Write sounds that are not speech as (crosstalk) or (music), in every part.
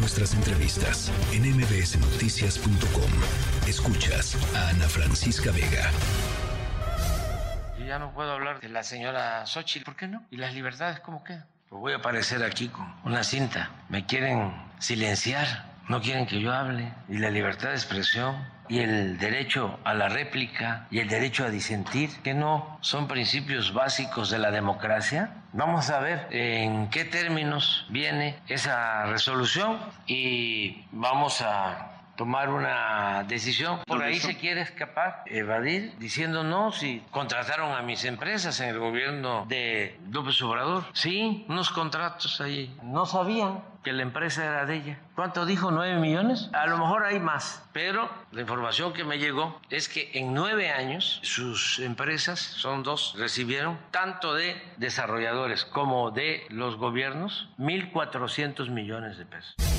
nuestras entrevistas en mbsnoticias.com. Escuchas a Ana Francisca Vega. Yo ya no puedo hablar de la señora Xochitl, ¿por qué no? ¿Y las libertades cómo quedan? Pues voy a aparecer aquí con una cinta. Me quieren silenciar, no quieren que yo hable. Y la libertad de expresión y el derecho a la réplica y el derecho a disentir, que no son principios básicos de la democracia. Vamos a ver en qué términos viene esa resolución y vamos a tomar una decisión. Por ahí se quiere escapar, evadir, diciendo no, si contrataron a mis empresas en el gobierno de López Obrador. Sí, unos contratos ahí. No sabían que la empresa era de ella. ¿Cuánto dijo? ¿Nueve millones? A lo mejor hay más, pero la información que me llegó es que en nueve años sus empresas, son dos, recibieron tanto de desarrolladores como de los gobiernos 1.400 millones de pesos.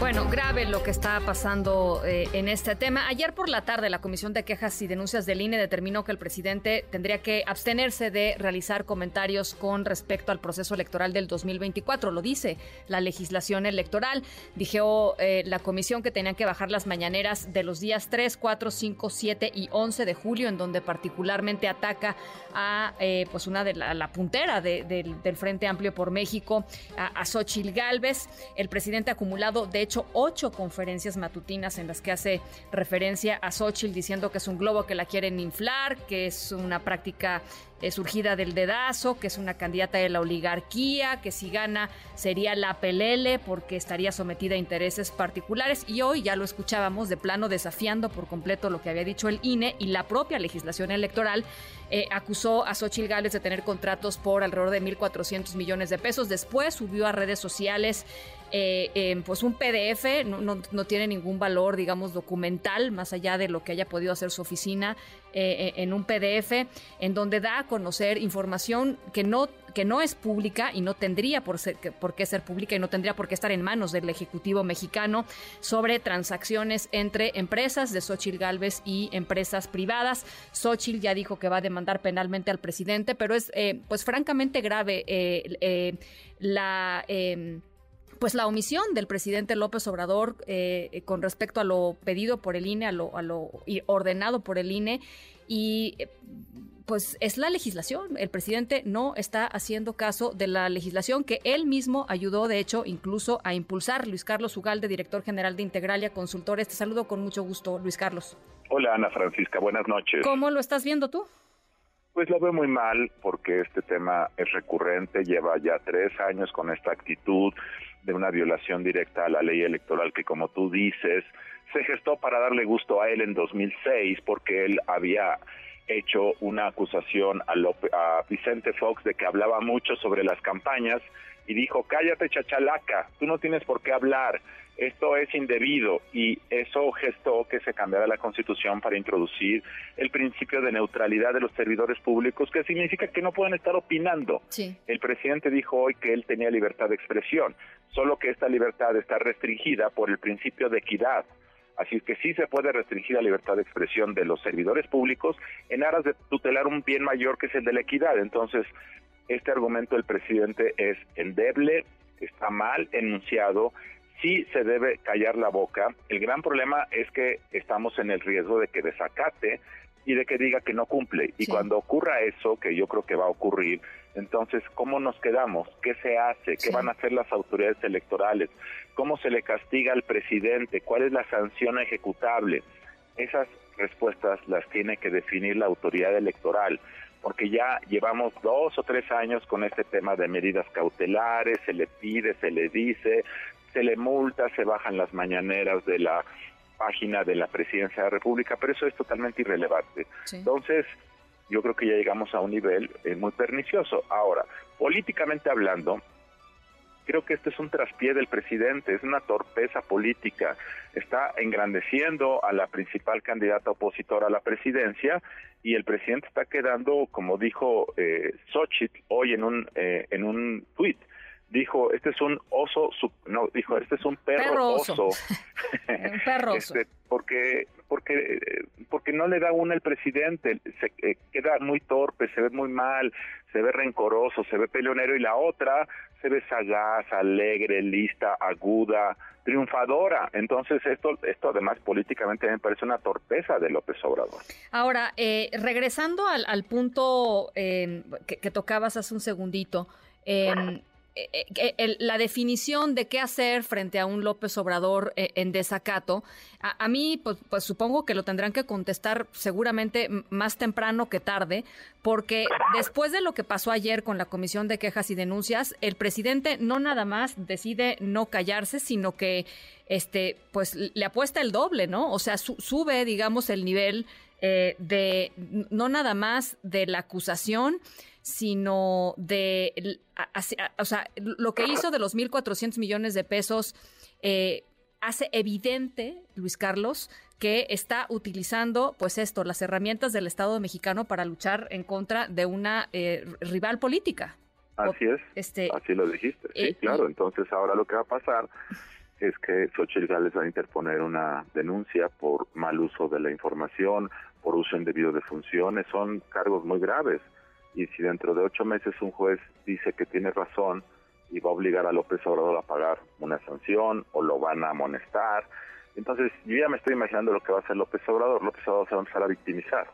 Bueno, grave lo que está pasando eh, en este tema. Ayer por la tarde la Comisión de Quejas y Denuncias del INE determinó que el presidente tendría que abstenerse de realizar comentarios con respecto al proceso electoral del 2024. Lo dice la legislación electoral. Dijo eh, la comisión que tenían que bajar las mañaneras de los días 3, 4, 5, 7 y 11 de julio, en donde particularmente ataca a eh, pues una de la, puntera del Frente Amplio por México, a, a Xochil Gálvez. El presidente acumulado de hecho ocho conferencias matutinas en las que hace referencia a Xochitl diciendo que es un globo que la quieren inflar, que es una práctica eh, surgida del dedazo, que es una candidata de la oligarquía, que si gana sería la pelele porque estaría sometida a intereses particulares. Y hoy ya lo escuchábamos de plano desafiando por completo lo que había dicho el INE y la propia legislación electoral eh, acusó a Xochitl Gales de tener contratos por alrededor de 1.400 millones de pesos. Después subió a redes sociales eh, pues un PDF, no, tiene ningún valor, digamos, documental, más allá de lo que haya podido hacer su oficina, eh, en un PDF, en donde da a conocer información que no, que no es pública y no tendría por, ser, por qué ser pública y no tendría por qué estar en manos del Ejecutivo mexicano sobre transacciones entre empresas de Xochitl Galvez y empresas privadas. Xochitl ya dijo que va a demandar penalmente al presidente, pero es eh, pues francamente grave la em, pues la omisión del presidente López Obrador eh, con respecto a lo pedido por el INE, a lo, a lo ordenado por el INE y eh, pues es la legislación. El presidente no está haciendo caso de la legislación que él mismo ayudó, de hecho, incluso a impulsar. Luis Carlos Ugalde, director general de Integralia Consultores. Te saludo con mucho gusto, Luis Carlos. Hola, Ana Francisca. Buenas noches. ¿Cómo lo estás viendo tú? Pues lo veo muy mal porque este tema es recurrente, lleva ya tres años con esta actitud de una violación directa a la ley electoral que, como tú dices, se gestó para darle gusto a él en 2006 porque él había hecho una acusación a, a Vicente Fox de que hablaba mucho sobre las campañas y dijo, cállate chachalaca, tú no tienes por qué hablar, esto es indebido y eso gestó que se cambiara la constitución para introducir el principio de neutralidad de los servidores públicos, que significa que no pueden estar opinando. El presidente dijo hoy que él tenía libertad de expresión, solo que esta libertad está restringida por el principio de equidad. Así que sí se puede restringir la libertad de expresión de los servidores públicos en aras de tutelar un bien mayor que es el de la equidad. Entonces, este argumento del presidente es endeble, está mal enunciado, sí se debe callar la boca. El gran problema es que estamos en el riesgo de que desacate y de que diga que no cumple. Y cuando ocurra eso, que yo creo que va a ocurrir, entonces, ¿cómo nos quedamos? ¿Qué se hace? ¿Qué van a hacer las autoridades electorales? ¿Cómo se le castiga al presidente? ¿Cuál es la sanción ejecutable? Esas respuestas las tiene que definir la autoridad electoral, porque ya llevamos dos o tres años con este tema de medidas cautelares, se le pide, se le dice, se le multa, se bajan las mañaneras de la página de la presidencia de la República, pero eso es totalmente irrelevante. Entonces, yo creo que ya llegamos a un nivel eh, muy pernicioso. Ahora, políticamente hablando, creo que este es un traspié del presidente, es una torpeza política. Está engrandeciendo a la principal candidata opositora a la presidencia y el presidente está quedando, como dijo eh, Xochitl hoy en un, eh, en un tuit, dijo, este es un oso, no, dijo, este es un perro, oso. (laughs) un perro (laughs) oso. Este, porque, porque, porque no le da una el presidente, se eh, queda muy torpe, se ve muy mal, se ve rencoroso, se ve peleonero y la otra se ve sagaz, alegre, lista, aguda, triunfadora. Entonces esto, esto además políticamente me parece una torpeza de López Obrador. Ahora, eh, regresando al, punto eh, que, tocabas hace un segundito, eh, la definición de qué hacer frente a un López Obrador eh, en desacato, a, mí pues, pues, supongo que lo tendrán que contestar seguramente más temprano que tarde, porque después de lo que pasó ayer con la Comisión de Quejas y Denuncias, el presidente no nada más decide no callarse, sino que este pues le apuesta el doble, ¿no? O sea, sube, digamos, el nivel eh, de no nada más de la acusación, sino de, o sea, lo que hizo de los 1.400 millones de pesos eh, hace evidente, Luis Carlos, que está utilizando, pues esto, las herramientas del Estado mexicano para luchar en contra de una eh, rival política. Así es, este, así lo dijiste, sí, eh, claro. Entonces ahora lo que va a pasar es que Xochitl Gales va a interponer una denuncia por mal uso de la información, por uso indebido de funciones, son cargos muy graves y si dentro de ocho meses un juez dice que tiene razón y va a obligar a López Obrador a pagar una sanción o lo van a amonestar, entonces yo ya me estoy imaginando lo que va a hacer López Obrador. López Obrador se va a empezar a victimizar.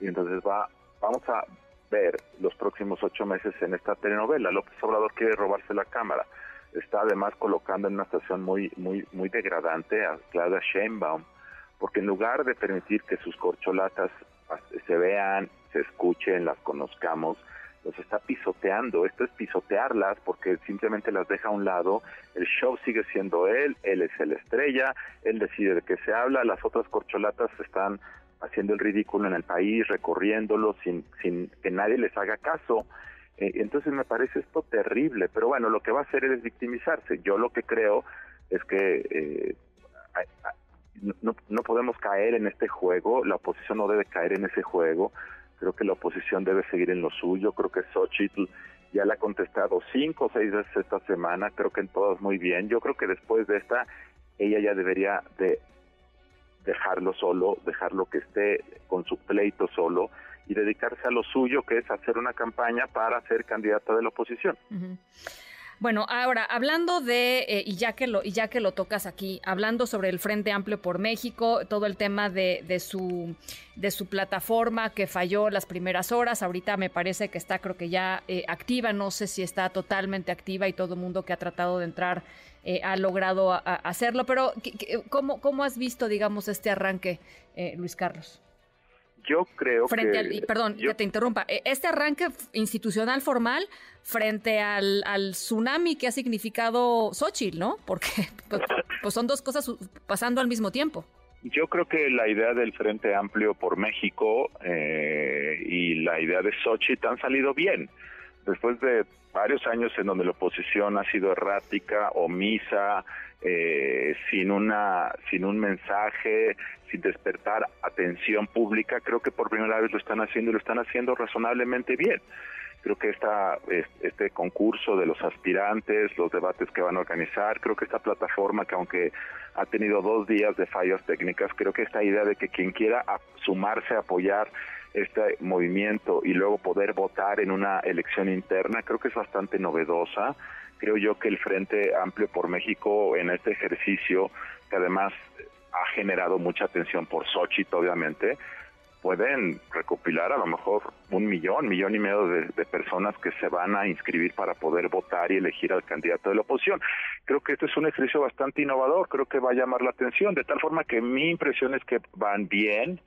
Y entonces va, vamos a ver los próximos ocho meses en esta telenovela. López Obrador quiere robarse la cámara. Está además colocando en una situación muy, muy, muy degradante a Claudia Sheinbaum, porque en lugar de permitir que sus corcholatas se vean, se escuchen, las conozcamos, los está pisoteando. Esto es pisotearlas porque simplemente las deja a un lado. El show sigue siendo él, él es el estrella, él decide de qué se habla. Las otras corcholatas están haciendo el ridículo en el país, recorriéndolo sin, sin que nadie les haga caso. Eh, entonces me parece esto terrible, pero bueno, lo que va a hacer es victimizarse. Yo lo que creo es que eh, no, no podemos caer en este juego, la oposición no debe caer en ese juego, creo que la oposición debe seguir en lo suyo, creo que Xochitl ya le ha contestado cinco o seis veces esta semana, creo que en todas muy bien, yo creo que después de esta ella ya debería de dejarlo solo, dejarlo que esté con su pleito solo y dedicarse a lo suyo, que es hacer una campaña para ser candidata de la oposición. Bueno, ahora hablando de eh, y ya que lo y ya que lo tocas aquí, hablando sobre el Frente Amplio por México, todo el tema de, de su de su plataforma que falló las primeras horas, ahorita me parece que está creo que ya eh, activa, no sé si está totalmente activa y todo el mundo que ha tratado de entrar eh, ha logrado hacerlo, pero ¿cómo, ¿cómo has visto, digamos, este arranque, Luis Carlos? Yo creo frente que... Al, perdón, que te interrumpa. E, este arranque institucional formal frente al, tsunami que ha significado Xochitl, ¿no? Porque (laughs) pues, pues, son dos cosas pasando al mismo tiempo. Yo creo que la idea del Frente Amplio por México eh, y la idea de Xochitl han salido bien. Después de varios años en donde la oposición ha sido errática, omisa, eh, sin una sin un mensaje, sin despertar atención pública, creo que por primera vez lo están haciendo y lo están haciendo razonablemente bien. Creo que esta, este concurso de los aspirantes, los debates que van a organizar, creo que esta plataforma que aunque ha tenido dos días de fallas técnicas, creo que esta idea de que quien quiera sumarse apoyar este movimiento y luego poder votar en una elección interna, creo que es bastante novedosa. Creo yo que el Frente Amplio por México en este ejercicio, que además ha generado mucha atención por Xochitl, obviamente, pueden recopilar a lo mejor un millón, millón y medio de, de, personas que se van a inscribir para poder votar y elegir al candidato de la oposición. Creo que este es un ejercicio bastante innovador, creo que va a llamar la atención, de tal forma que mi impresión es que van bien,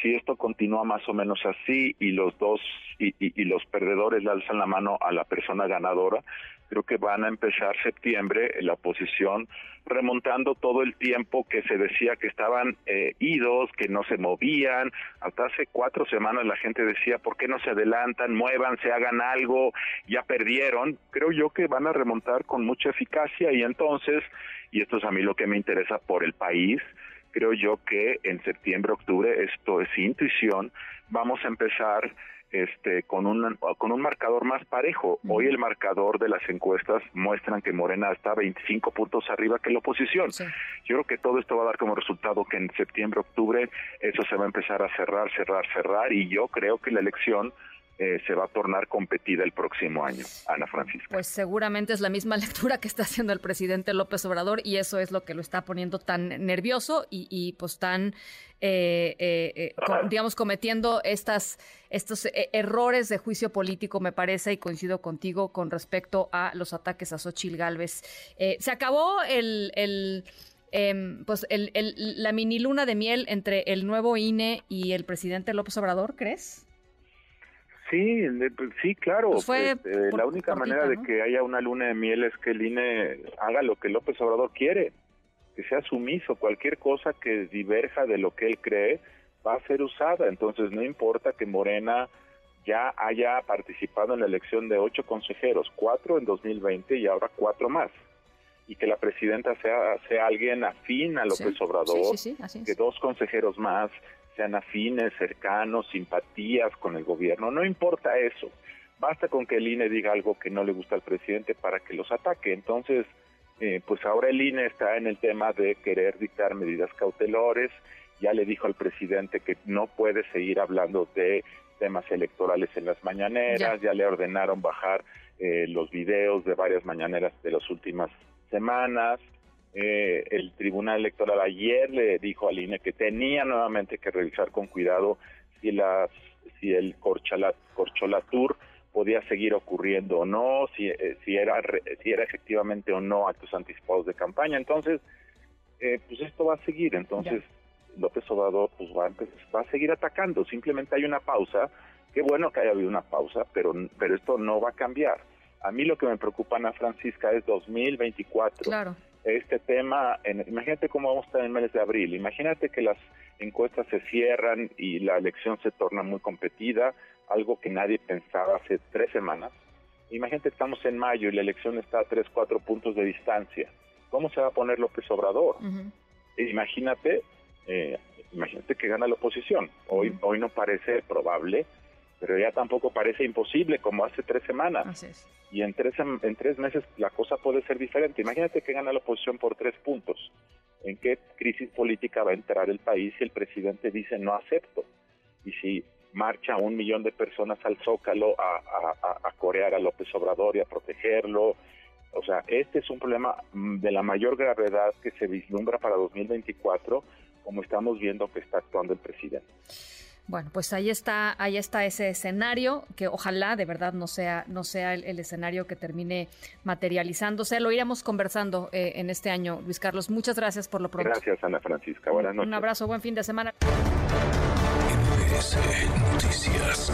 si esto continúa más o menos así y los dos y, y, los perdedores le alzan la mano a la persona ganadora, creo que van a empezar septiembre la oposición remontando todo el tiempo que se decía que estaban eh, idos, que no se movían. Hasta hace cuatro semanas la gente decía, ¿por qué no se adelantan, muévanse, hagan algo? Ya perdieron. Creo yo que van a remontar con mucha eficacia y entonces, y esto es a mí lo que me interesa por el país, creo yo que en septiembre, octubre, esto es intuición, vamos a empezar este con un con un marcador más parejo. Hoy el marcador de las encuestas muestran que Morena está 25 puntos arriba que la oposición. Yo creo que todo esto va a dar como resultado que en septiembre, octubre eso se va a empezar a cerrar, cerrar, cerrar y yo creo que la elección eh, se va a tornar competida el próximo año, Ana Francisca. Pues seguramente es la misma (laughs) lectura que está haciendo el presidente López Obrador y eso es lo que lo está poniendo tan nervioso y, pues tan, eh, eh, digamos, cometiendo estas, estos errores de juicio político, me parece, y coincido contigo con respecto a los ataques a Xochil Gálvez. se acabó el... el em, pues el, la mini luna de miel entre el nuevo INE y el presidente López Obrador, ¿crees? Sí, pues, sí, claro. Pues este, la única manera de que haya una luna de miel es que el INE haga lo que López Obrador quiere, que sea sumiso. Cualquier cosa que diverja de lo que él cree va a ser usada. Entonces no importa que Morena ya haya participado en la elección de ocho consejeros, cuatro en 2020 y ahora cuatro más. Y que la presidenta sea, sea alguien afín a López Obrador, que dos consejeros más sean afines, cercanos, simpatías con el gobierno, no importa eso. Basta con que el INE diga algo que no le gusta al presidente para que los ataque. Entonces, eh, pues ahora el INE está en el tema de querer dictar medidas cautelares. Ya le dijo al presidente que no puede seguir hablando de temas electorales en las mañaneras. Ya, le ordenaron bajar eh, los videos de varias mañaneras de las últimas semanas. Eh, el Tribunal Electoral ayer le dijo al INE que tenía nuevamente que revisar con cuidado si las si el corcholatur podía seguir ocurriendo o no, si, eh, si era si era efectivamente o no actos anticipados de campaña. Entonces, eh, pues esto va a seguir. Entonces, López Obrador pues va a, va a seguir atacando. Simplemente hay una pausa. Qué bueno que haya habido una pausa, pero pero esto no va a cambiar. A mí lo que me preocupa, Ana Francisca, es 2024. Claro este tema, en, imagínate cómo vamos a estar en el mes de abril, imagínate que las encuestas se cierran y la elección se torna muy competida, algo que nadie pensaba hace tres semanas. Imagínate que estamos en mayo y la elección está a tres, cuatro puntos de distancia. ¿Cómo se va a poner López Obrador? Imagínate, eh, imagínate que gana la oposición. Hoy, hoy no parece probable, pero ya tampoco parece imposible como hace tres semanas. Y en tres, en tres meses la cosa puede ser diferente. Imagínate que gana la oposición por tres puntos. ¿En qué crisis política va a entrar el país si el presidente dice no acepto? Y si marcha un millón de personas al Zócalo a, a, a corear a López Obrador y a protegerlo. O sea, este es un problema mm, de la mayor gravedad que se vislumbra para 2024, como estamos viendo que está actuando el presidente. Bueno, pues ahí está, ahí está ese escenario que ojalá de verdad no sea, no sea el, escenario que termine materializándose. Lo iremos conversando eh, en este año, Luis Carlos. Muchas gracias por lo pronto. Gracias, Ana Francisca. Buenas noches. Un abrazo, buen fin de semana. Noticias.